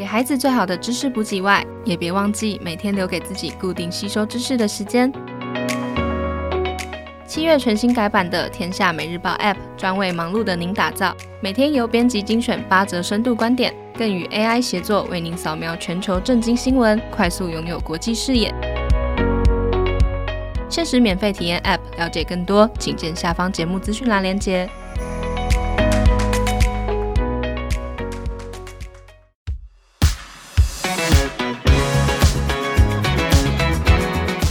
给孩子最好的知识补给外，也别忘记每天留给自己固定吸收知识的时间。七月全新改版的《天下每日报》App，专为忙碌的您打造。每天由编辑精选八则深度观点，更与 AI 协作，为您扫描全球震惊新闻，快速拥有国际视野。限时免费体验 App，了解更多，请见下方节目资讯栏连接。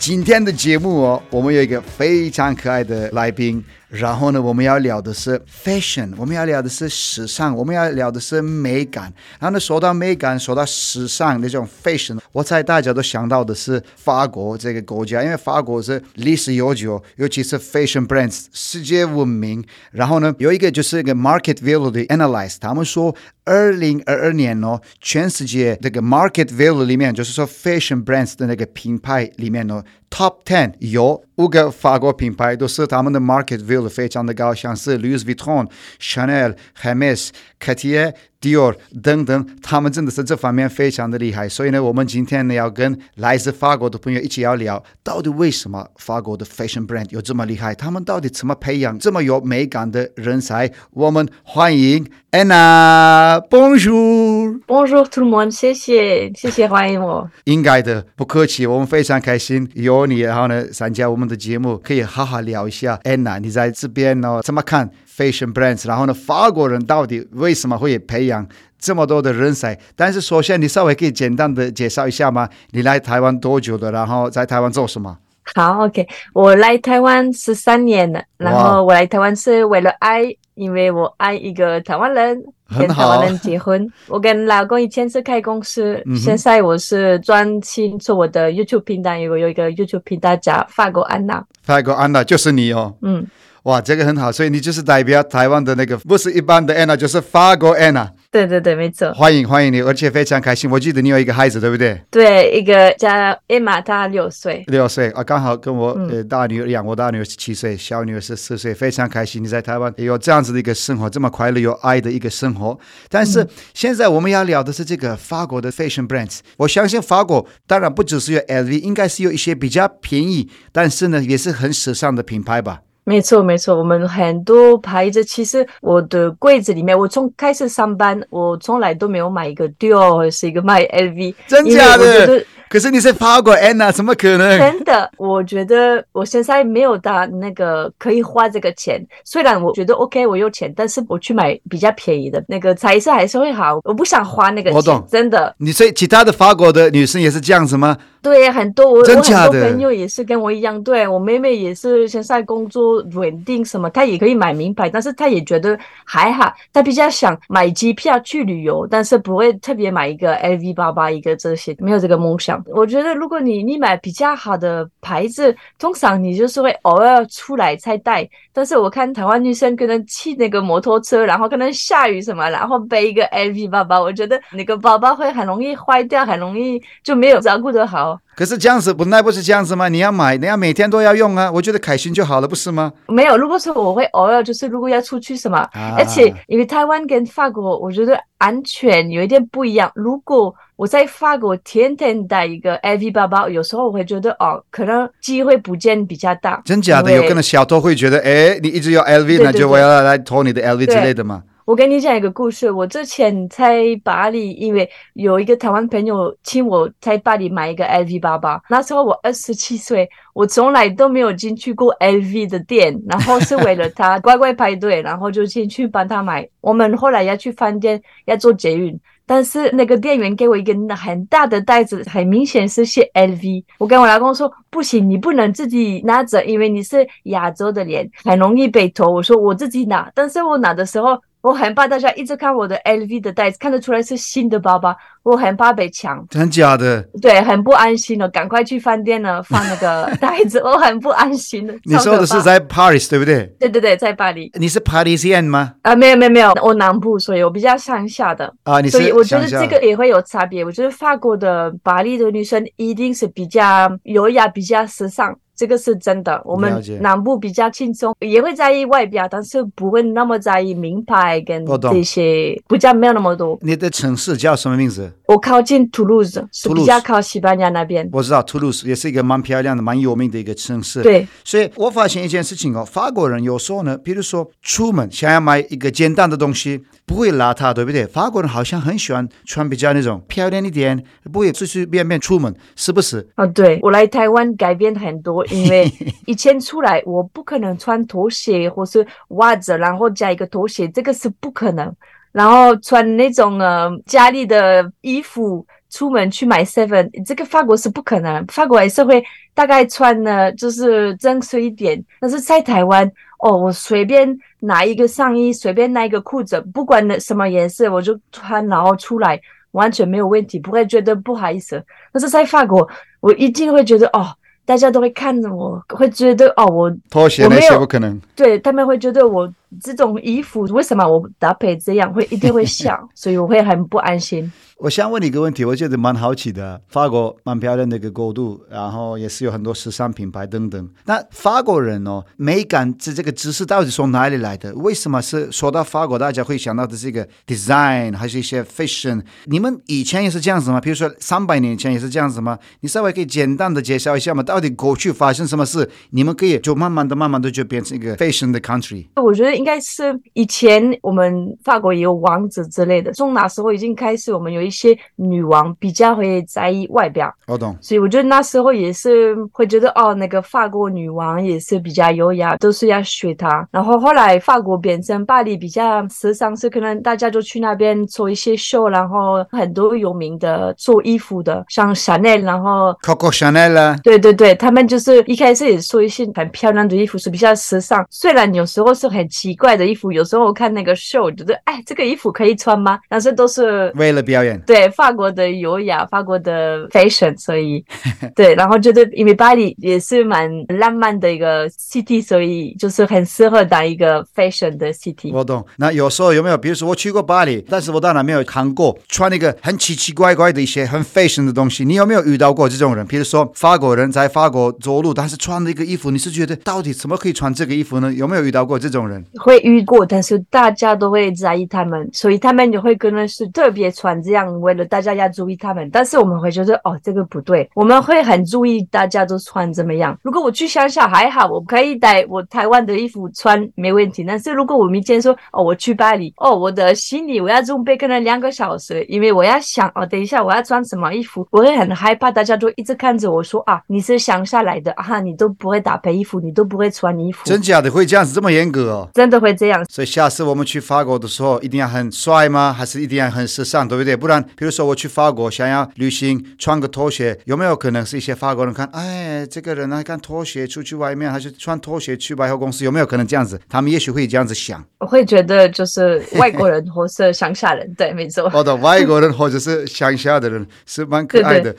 今天的节目哦，我们有一个非常可爱的来宾。然后呢，我们要聊的是 fashion，我们要聊的是时尚，我们要聊的是美感。然后呢，说到美感，说到时尚那种 fashion，我猜大家都想到的是法国这个国家，因为法国是历史悠久，尤其是 fashion brands 世界闻名。然后呢，有一个就是一个 market value 的 analyze，他们说二零二二年哦，全世界这个 market value 里面，就是说 fashion brands 的那个品牌里面哦，top ten 有五个法国品牌，都是他们的 market value。非常的高，像是 Louis Vuitton、Chanel、Hermes、Cartier、Dior 等等，他们真的是这方面非常的厉害。所以呢，我们今天呢要跟来自法国的朋友一起要聊，到底为什么法国的 fashion brand 有这么厉害？他们到底怎么培养这么有美感的人才？我们欢迎 Anna，Bonjour，Bonjour tout le monde，谢谢谢谢欢迎我。应该的，不客气，我们非常开心有你，然后呢参加我们的节目，可以好好聊一下。Anna，你在这边呢怎么看？Fashion brands，然后呢，法国人到底为什么会培养这么多的人才？但是首先，你稍微可以简单的介绍一下吗？你来台湾多久的？然后在台湾做什么？好，OK，我来台湾十三年了。然后我来台湾是为了爱，因为我爱一个台湾人，跟台湾人结婚。我跟老公以前是开公司，嗯、现在我是专心做我的 YouTube 频道，我有一个 YouTube 频道叫法国安娜。法国安娜就是你哦。嗯。哇，这个很好，所以你就是代表台湾的那个，不是一般的 Anna，就是法国 Anna。对对对，没错。欢迎欢迎你，而且非常开心。我记得你有一个孩子，对不对？对，一个叫 Emma，她六岁。六岁啊，刚好跟我呃大女儿一样，我大女儿是七岁，小女儿是四岁。非常开心你在台湾有这样子的一个生活，这么快乐有爱的一个生活。但是现在我们要聊的是这个法国的 fashion brands。我相信法国当然不只是有 LV，应该是有一些比较便宜，但是呢也是很时尚的品牌吧。没错，没错，我们很多牌子，其实我的柜子里面，我从开始上班，我从来都没有买一个 Dior 或者是一个卖 LV，真假的？可是你是法国 Anna，怎么可能？真的，我觉得我现在没有到那个可以花这个钱。虽然我觉得 OK，我有钱，但是我去买比较便宜的那个彩色还是会好。我不想花那个钱，我懂，真的。你所以其他的法国的女生也是这样子吗？对，很多我？我很多朋友也是跟我一样。对，我妹妹也是现在工作稳定，什么她也可以买名牌，但是她也觉得还好。她比较想买机票去旅游，但是不会特别买一个 LV 包包，一个这些，没有这个梦想。我觉得，如果你你买比较好的牌子，通常你就是会偶尔出来才带。但是我看台湾女生可能骑那个摩托车，然后可能下雨什么，然后背一个 LV 包包，我觉得那个包包会很容易坏掉，很容易就没有照顾得好。可是这样子本来不是这样子吗？你要买，你要每天都要用啊。我觉得开心就好了，不是吗？没有，如果说我会偶尔就是如果要出去什么，啊、而且因为台湾跟法国，我觉得安全有一点不一样。如果我在法国天天带一个 LV 包包，有时候我会觉得哦，可能机会不见比较大。真假的？有可能小偷会觉得，哎，你一直有 LV，那就我要来偷你的 LV 之类的吗？我跟你讲一个故事，我之前在巴黎，因为有一个台湾朋友请我在巴黎买一个 LV 包包，那时候我二十七岁，我从来都没有进去过 LV 的店，然后是为了他乖乖排队，然后就进去帮他买。我们后来要去饭店，要做捷运。但是那个店员给我一个很大的袋子，很明显是写 LV。我跟我老公说，不行，你不能自己拿着，因为你是亚洲的脸，很容易被偷。我说我自己拿，但是我拿的时候。我很怕大家一直看我的 LV 的袋子，看得出来是新的包包，我很怕被抢。真假的？对，很不安心了，赶快去饭店呢放那个 袋子，我很不安心的。你说的是在 Paris 对不对？对对对，在巴黎。你是 Parisian 吗？啊，没有没有没有，我南部，所以我比较乡下的。啊，你是。所以我觉得这个也会有差别。我觉得法国的巴黎的女生一定是比较优雅，比较时尚。这个是真的，我们南部比较轻松，也会在意外表，但是不会那么在意名牌跟这些，不叫没有那么多。你的城市叫什么名字？我靠近图卢斯，是比较靠西班牙那边。我知道图卢斯也是一个蛮漂亮的、蛮有名的一个城市。对，所以我发现一件事情哦，法国人有时候呢，比如说出门想要买一个简单的东西，不会邋遢，对不对？法国人好像很喜欢穿比较那种漂亮一点，不会随随便便出门，是不是？啊，对，我来台湾改变很多。因为 以前出来，我不可能穿拖鞋或是袜子，然后加一个拖鞋，这个是不可能。然后穿那种呃家里的衣服出门去买 seven，这个法国是不可能。法国还是会大概穿呢，就是正式一点。但是在台湾，哦，我随便拿一个上衣，随便拿一个裤子，不管什么颜色，我就穿，然后出来完全没有问题，不会觉得不好意思。但是在法国，我一定会觉得哦。大家都会看着我，会觉得哦，我拖鞋那些不可能。对，他们会觉得我这种衣服为什么我搭配这样，会一定会想，所以我会很不安心。我想问你一个问题，我觉得蛮好奇的。法国蛮漂亮的一个国度，然后也是有很多时尚品牌等等。那法国人哦，美感这这个知识到底从哪里来的？为什么是说到法国，大家会想到的是一个 design，还是一些 fashion？你们以前也是这样子吗？比如说三百年前也是这样子吗？你稍微可以简单的介绍一下吗？到底过去发生什么事？你们可以就慢慢的、慢慢的就变成一个 fashion 的 country。我觉得应该是以前我们法国也有王子之类的，从那时候已经开始，我们有一。些女王比较会在意外表，我懂，所以我觉得那时候也是会觉得哦，那个法国女王也是比较优雅，都是要学她。然后后来法国变成巴黎比较时尚，是可能大家就去那边做一些秀，然后很多有名的做衣服的，像 Chanel，然后 Coco Chanel 啊，对对对，他们就是一开始也做一些很漂亮的衣服，是比较时尚。虽然有时候是很奇怪的衣服，有时候我看那个秀，觉得哎，这个衣服可以穿吗？但是都是为了表演。对法国的优雅，法国的 fashion，所以 对，然后觉得因为巴黎也是蛮浪漫的一个 city，所以就是很适合当一个 fashion 的 city。我懂。那有时候有没有，比如说我去过巴黎，但是我当然没有看过穿那个很奇奇怪怪的一些很 fashion 的东西。你有没有遇到过这种人？比如说法国人在法国走路，但是穿的一个衣服，你是觉得到底怎么可以穿这个衣服呢？有没有遇到过这种人？会遇过，但是大家都会在意他们，所以他们就会可能是特别穿这样，为了。大家要注意他们，但是我们会觉得哦，这个不对，我们会很注意大家都穿怎么样。如果我去乡下还好，我可以带我台湾的衣服穿没问题。但是如果我明天说哦，我去巴黎，哦，我的行李我要准备可能两个小时，因为我要想哦，等一下我要穿什么衣服，我会很害怕，大家都一直看着我说啊，你是乡下来的啊，你都不会搭配衣服，你都不会穿衣服。真假的会这样子这么严格哦？真的会这样。所以下次我们去法国的时候，一定要很帅吗？还是一定要很时尚，对不对？不然，比如说。我去法国想要旅行，穿个拖鞋，有没有可能是一些法国人看，哎，这个人啊，看拖鞋出去外面，还是穿拖鞋去百货公司，有没有可能这样子？他们也许会这样子想。我会觉得就是外国人或是乡下人，对，没错。好的，外国人或者是乡下的人是蛮可爱的，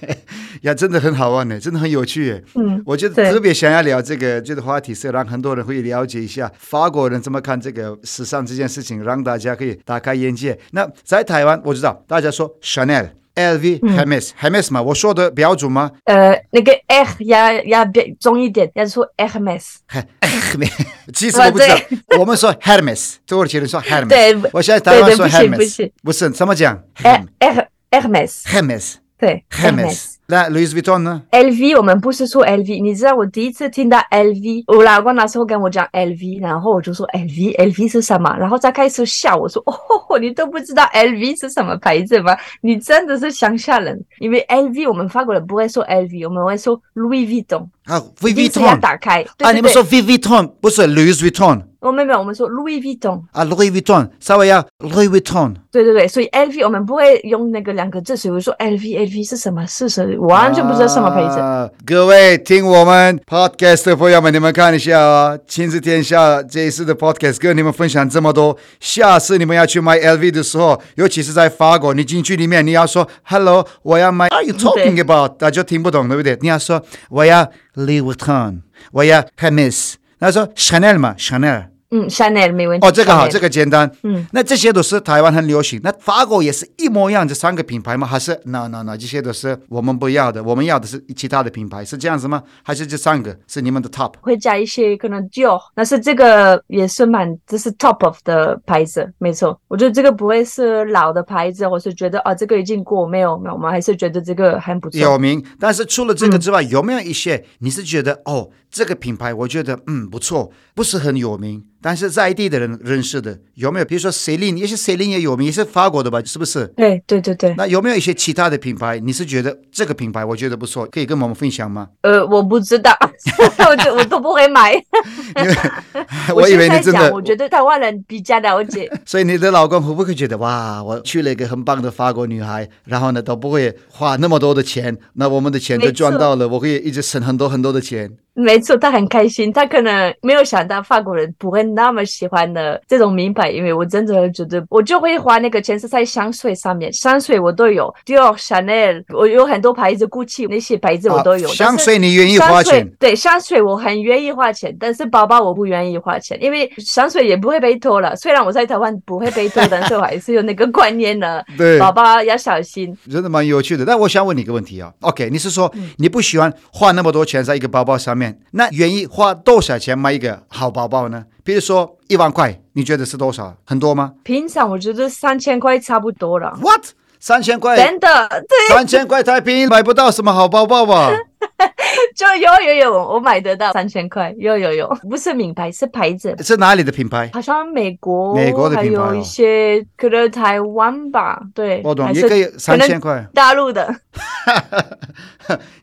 呀，真的很好玩呢，真的很有趣耶。嗯，我觉得特别想要聊这个这个话题，是让很多人会了解一下法国人怎么看这个时尚这件事情，让大家可以打开眼界。那在台湾，我知道大家说。Chanel、LV、Hermes、Hermes 嘛，我说的标准吗？呃，那个 R 要要变重一点，要说 Hermes。其实我不知道，我们说 Hermes，土耳其人说 Hermes。对，我现在台湾说 Hermes，不是，不是，怎么讲？Hermes，Hermes，Hermes，对，Hermes。那 Louis Vuitton 呢？LV 我们不是说 LV，你知道我第一次听到 LV，我老公那时候跟我讲 LV，然后我就说 LV，LV 是什么？然后再开始笑，我说哦，你都不知道 LV 是什么牌子吗？你真的是乡下人，因为 LV 我们法国人不会说 LV，我们会说 Louis Vuitton。啊，Louis Vuitton 要打开。对对对啊，你们说 Louis Vuitton 不是 Louis Vuitton。我们没有，我们说 Louis Vuitton 啊，Louis Vuitton，稍微要 Louis Vuitton。对对对，所以 LV 我们不会用那个两个字，所以我说 LV，LV 是什么？是什么？完全不知道什么牌子。啊、各位听我们 Podcast 的朋友们，你们看一下啊，亲子天下这一次的 Podcast 跟你们分享这么多。下次你们要去买 LV 的时候，尤其是在法国，你进去里面你要说 Hello，我要买。Are you talking about？大家听不懂对不对？你要说我要 Louis Vuitton，我要 Hermès。他说 Chanel 嘛，Chanel。嗯，Chanel 没问题。哦，这个好，这个简单。嗯，那这些都是台湾很流行。那法国也是一模一样，这三个品牌吗？还是 no no no，这些都是我们不要的，我们要的是其他的品牌，是这样子吗？还是这三个是你们的 top？会加一些可能 Dior，但是这个也是蛮，这是 top of 的牌子，没错。我觉得这个不会是老的牌子，我是觉得啊，这个已经过，没有没有，我们还是觉得这个很不错。有名，但是除了这个之外，嗯、有没有一些你是觉得哦，这个品牌我觉得嗯不错，不是很有名？但是在地的人认识的有没有？比如说 Celine，也是 Celine 也有名，也是法国的吧？是不是？对对对对。那有没有一些其他的品牌？你是觉得这个品牌我觉得不错，可以跟我们分享吗？呃，我不知道，我就我都不会买。因 为我以为你真的，我觉得台湾人比较了解。所以你的老公会不会觉得哇，我去了一个很棒的法国女孩，然后呢都不会花那么多的钱，那我们的钱都赚到了，我可以一直省很多很多的钱。没错，他很开心，他可能没有想到法国人不会那么喜欢的这种名牌，因为我真的觉得我就会花那个钱是在香水上面，香水我都有，Dior、Chanel，我有很多牌子，Gucci 那些牌子我都有。啊、香水你愿意花钱？对，香水我很愿意花钱，但是包包我不愿意花钱，因为香水也不会被偷了。虽然我在台湾不会被偷，但是我还是有那个观念的，对，包包要小心。真的蛮有趣的，但我想问你一个问题啊，OK，你是说你不喜欢花那么多钱在一个包包上面？那愿意花多少钱买一个好包包呢？比如说一万块，你觉得是多少？很多吗？平常我觉得三千块差不多了。What？三千块？真的？对。三千块太便宜买不到什么好包包吧？就有有有，我买得到三千块，有有有，不是名牌，是牌子。是哪里的品牌？好像美国，美国的品牌，还有一些可能台湾吧。对，我懂，也可以三千块。大陆的。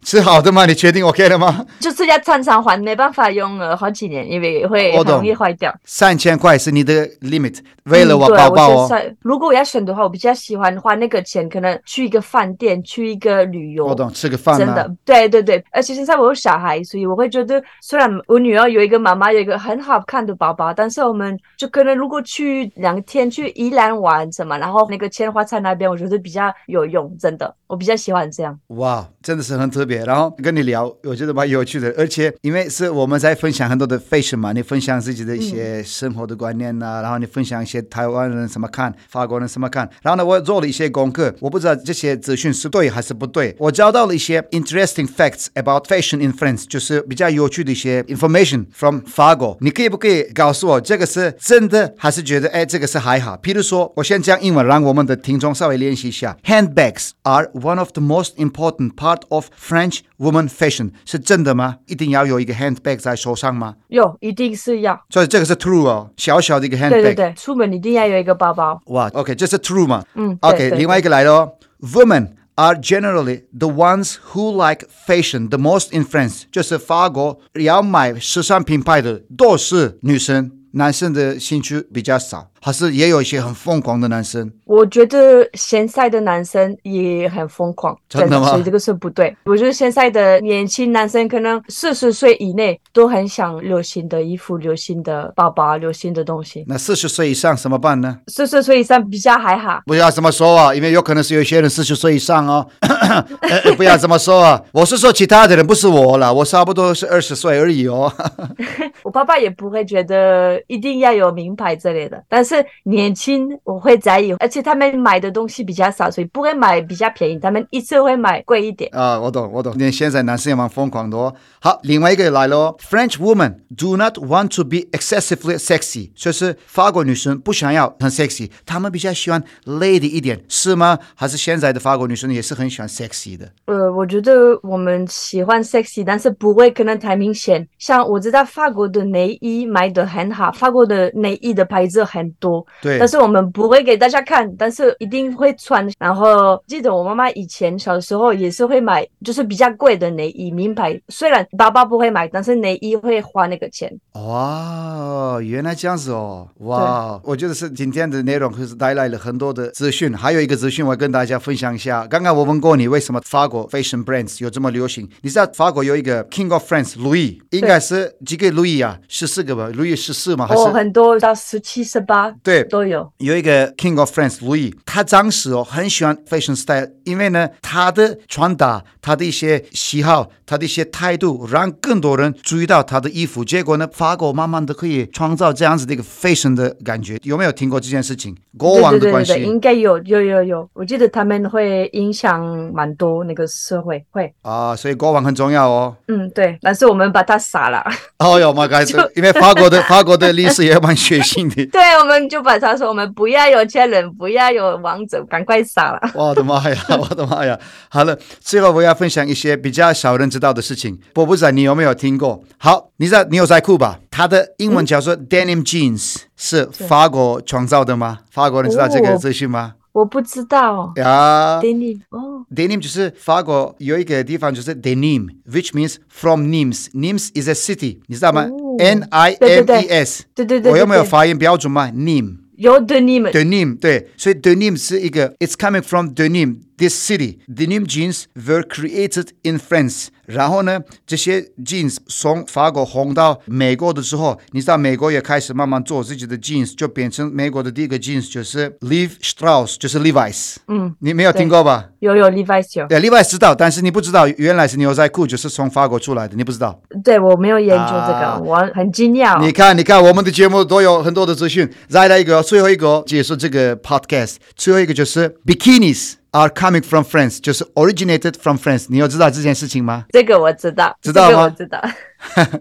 是好的吗？你确定 OK 了吗？就是要常常还，没办法用了好几年，因为会很容易坏掉。三千块是你的 limit，为了我包包哦。如果我要选的话，我比较喜欢花那个钱，可能去一个饭店，去一个旅游。我懂，吃个饭。真的，对对对。而且现在我有小孩，所以我会觉得，虽然我女儿有一个妈妈有一个很好看的包包，但是我们就可能如果去两天去宜兰玩什么，然后那个千花菜那边，我觉得比较有用。真的，我比较喜欢这样。哇，真的是很特别。然后跟你聊，我觉得蛮有趣的。而且因为是我们在分享很多的 fashion 嘛，你分享自己的一些生活的观念呐、啊，嗯、然后你分享一些台湾人怎么看，法国人怎么看。然后呢，我做了一些功课，我不知道这些资讯是对还是不对。我找到了一些 interesting facts about fashion in France，就是比较有趣的一些 information from 法国。你可以不可以告诉我这个是真的，还是觉得哎这个是还好？譬如说，我先讲英文，让我们的听众稍微练习一下。Handbags are one of the most important part of French woman fashion 是真的吗？一定要有一个 handbag 在手上吗？有，一定是要。所以这个是 true 哦，小小的一个 handbag。对对对，出门一定要有一个包包。哇，OK，这是 true 嘛？嗯，OK，另外一个来了，Women are generally the ones who like fashion the most in France，就是法国要买时尚品牌的都是女生，男生的兴趣比较少。 还是也有一些很疯狂的男生，我觉得现在的男生也很疯狂，真的吗？所以这个是不对。我觉得现在的年轻男生可能四十岁以内都很想流行的衣服、流行的包包、流行的东西。那四十岁以上怎么办呢？四十岁以上比较还好。不要这么说啊，因为有可能是有些人四十岁以上哦。不要这么说啊，我是说其他的人，不是我了，我差不多是二十岁而已哦。我爸爸也不会觉得一定要有名牌之类的，但是。年轻我会在意，而且他们买的东西比较少，所以不会买比较便宜。他们一次会买贵一点。啊，我懂，我懂。连现在男生也蛮疯狂的哦。好，另外一个来了，French women do not want to be excessively sexy，就是法国女生不想要很 sexy，她们比较喜欢 lady 一点，是吗？还是现在的法国女生也是很喜欢 sexy 的？呃，我觉得我们喜欢 sexy，但是不会可能太明显。像我知道法国的内衣卖的很好，法国的内衣的牌子很多，对。但是我们不会给大家看，但是一定会穿。然后记得我妈妈以前小时候也是会买，就是比较贵的内衣，名牌。虽然包包不会买，但是内衣会花那个钱。哇，原来这样子哦！哇，我觉得是今天的内容，可是带来了很多的资讯。还有一个资讯，我要跟大家分享一下。刚刚我问过你，为什么法国 fashion brands 有这么流行？你知道法国有一个 King of France Louis，应该是几个 Louis 啊？十四个吧？Louis 十四吗？还是、哦、很多到十七、十八，对，都有。有一个 King of France Louis，他当时哦很喜欢 fashion style，因为呢他的穿搭、他的一些喜好、他的一些态度，让更多人注意到他的衣服。结果呢，法国慢慢的可以创造这样子的一个 fashion 的感觉。有没有听过这件事情？国王的关系？应该有，有有有。我记得他们会影响蛮多那个社会，会啊，所以国王很重要哦。嗯，对。但是我们把他杀了。哦哟妈该 因为法国的法国的历史也蛮血腥的。对，我们就把他说，我们不要有钱人，不要有王者，赶快杀了。我的妈呀，我的妈呀！好了，最后我要分享一些比较少人知道的事情。我不知道你有没有听过？好，你知道牛仔裤吧？它的英文叫做 denim jeans，是法国创造的吗？法国人知道这个资讯吗？我不知道呀。denim 哦，denim 就是法国有一个地方就是 denim，which means from Nimes。Nimes is a city，你知道吗？N I M E S。对对对。我有没有发音标准吗？Nim。有 denim。denim 对，所以 denim 是一个，it's coming from denim this city。denim jeans were created in France。然后呢，这些 jeans 从法国红到美国的时候，你知道美国也开始慢慢做自己的 jeans，就变成美国的第一个 jeans 就是 Levi Strauss，就是 Levi's。嗯，你没有听过吧？有有 Levi's 有。对，Levi's 知道，但是你不知道原来是牛仔裤就是从法国出来的，你不知道？对，我没有研究这个，啊、我很惊讶。你看，你看，我们的节目都有很多的资讯。再来一个，最后一个结束这个 podcast，最后一个就是 bikinis。Are coming from France，就是 originated from France。你有知道这件事情吗？这个我知道，知道吗？我知道。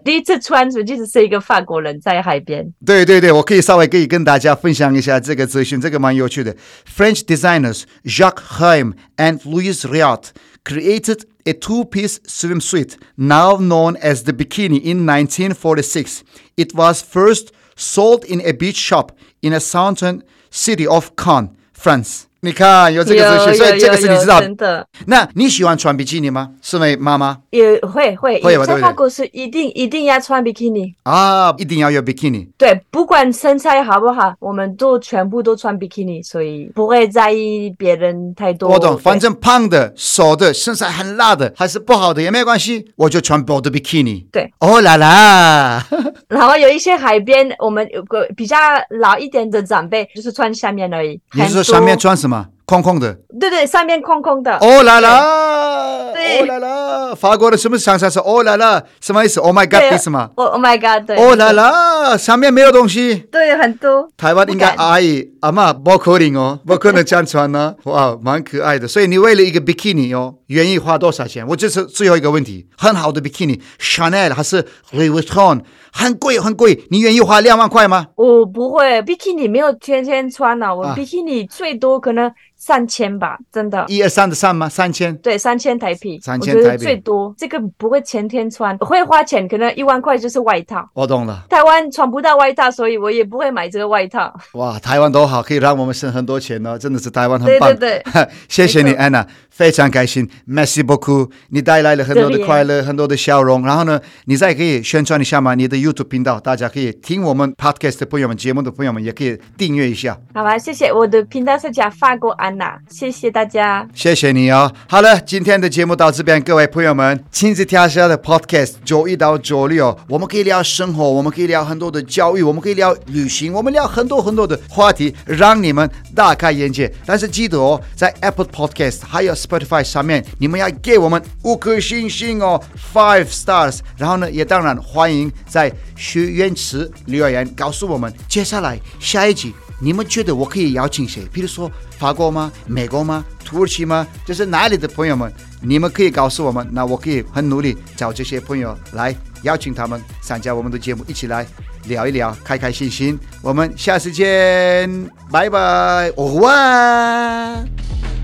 第一次穿，实际是一个法国人在海边。对对对，我可以稍微可以跟大家分享一下这个资讯，这个蛮有趣的。French designers Jacques Heim and Louis Riot created a two-piece swimsuit now known as the bikini in 1946. It was first sold in a beach shop in a southern city of Cannes, France. 你看有这个资讯，所以这个是你知道的。真的。那你喜欢穿比基尼吗？是吗，妈妈？也会会。会在法国是一定一定要穿比基尼啊，一定要有比基尼。对，不管身材好不好，我们都全部都穿比基尼，所以不会在意别人太多。我懂，反正胖的、瘦的、身材很辣的，还是不好的也没关系，我就穿薄的比基尼。对，哦啦啦。然后有一些海边，我们有个比较老一点的长辈，就是穿下面而已。你是说下面穿什么？空空的，对对，上面空空的。哦啦啦，对，哦啦啦，法国的什么想象是哦啦啦，什么意思？Oh my god，意思吗？Oh my god，对。哦啦啦，上面没有东西。对，很多。台湾应该阿姨阿妈不可能哦，不可能这样穿呢。哇，蛮可爱的。所以你为了一个 bikini 哦，愿意花多少钱？我这是最后一个问题。很好的 bikini，Chanel 还是 Louis Vuitton，很贵很贵，你愿意花两万块吗？我不会，，bikini 没有天天穿呢、啊。我比基尼最多可能。三千吧，真的。一二三的三吗？三千。对，三千台币。三千台币最多，这个不会前天穿，会花钱，可能一万块就是外套。我懂了。台湾穿不到外套，所以我也不会买这个外套。哇，台湾多好，可以让我们省很多钱哦，真的是台湾很棒。对对对，谢谢你，安娜，非常开心，Merci beaucoup，你带来了很多的快乐，很多的笑容。然后呢，你再可以宣传一下嘛？你的 YouTube 频道，大家可以听我们 Podcast 的朋友们，节目的朋友们也可以订阅一下。好吧，谢谢。我的频道是讲法国安娜，谢谢大家，谢谢你哦。好了，今天的节目到这边，各位朋友们，亲子天下的 Podcast 周一到周六，我们可以聊生活，我们可以聊很多的教育，我们可以聊旅行，我们聊很多很多的话题，让你们大开眼界。但是记得哦，在 Apple Podcast 还有 Spotify 上面，你们要给我们五颗星星哦，Five Stars。然后呢，也当然欢迎在许愿池留言告诉我们，接下来下一集。你们觉得我可以邀请谁？比如说法国吗？美国吗？土耳其吗？就是哪里的朋友们，你们可以告诉我们，那我可以很努力找这些朋友来邀请他们参加我们的节目，一起来聊一聊，开开心心。我们下次见，拜拜，au revoir。